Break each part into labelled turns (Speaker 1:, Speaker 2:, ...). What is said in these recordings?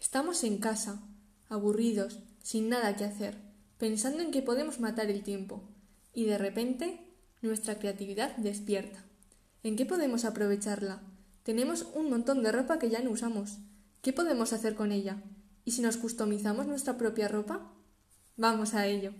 Speaker 1: Estamos en casa, aburridos, sin nada que hacer, pensando en que podemos matar el tiempo, y de repente nuestra creatividad despierta. ¿En qué podemos aprovecharla? Tenemos un montón de ropa que ya no usamos. ¿Qué podemos hacer con ella? ¿Y si nos customizamos nuestra propia ropa? Vamos a ello.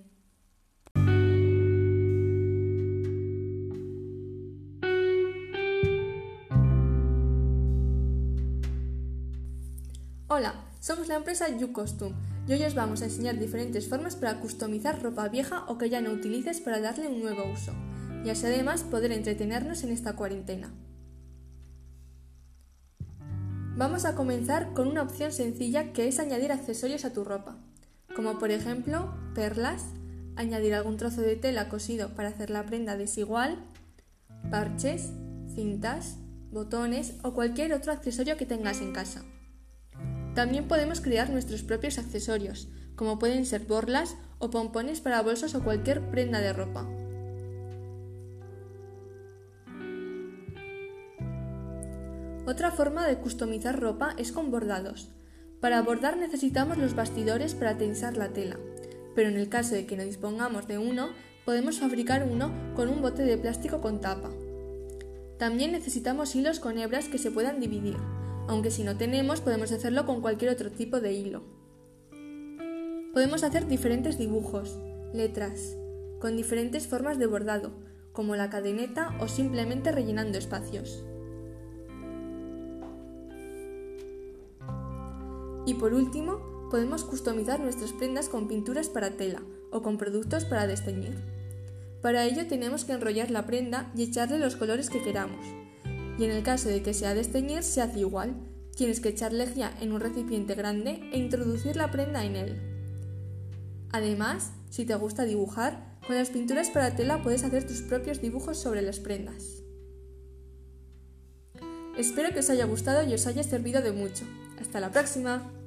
Speaker 1: Hola, somos la empresa YouCostume y hoy os vamos a enseñar diferentes formas para customizar ropa vieja o que ya no utilices para darle un nuevo uso, y así además poder entretenernos en esta cuarentena. Vamos a comenzar con una opción sencilla que es añadir accesorios a tu ropa, como por ejemplo perlas, añadir algún trozo de tela cosido para hacer la prenda desigual, parches, cintas, botones o cualquier otro accesorio que tengas en casa. También podemos crear nuestros propios accesorios, como pueden ser borlas o pompones para bolsos o cualquier prenda de ropa. Otra forma de customizar ropa es con bordados. Para bordar necesitamos los bastidores para tensar la tela, pero en el caso de que no dispongamos de uno, podemos fabricar uno con un bote de plástico con tapa. También necesitamos hilos con hebras que se puedan dividir, aunque si no tenemos podemos hacerlo con cualquier otro tipo de hilo. Podemos hacer diferentes dibujos, letras, con diferentes formas de bordado, como la cadeneta o simplemente rellenando espacios. Y por último, podemos customizar nuestras prendas con pinturas para tela o con productos para desteñir. Para ello tenemos que enrollar la prenda y echarle los colores que queramos, y en el caso de que sea desteñir se hace igual. Tienes que echar lejía en un recipiente grande e introducir la prenda en él. Además, si te gusta dibujar, con las pinturas para tela puedes hacer tus propios dibujos sobre las prendas. Espero que os haya gustado y os haya servido de mucho. Hasta la próxima.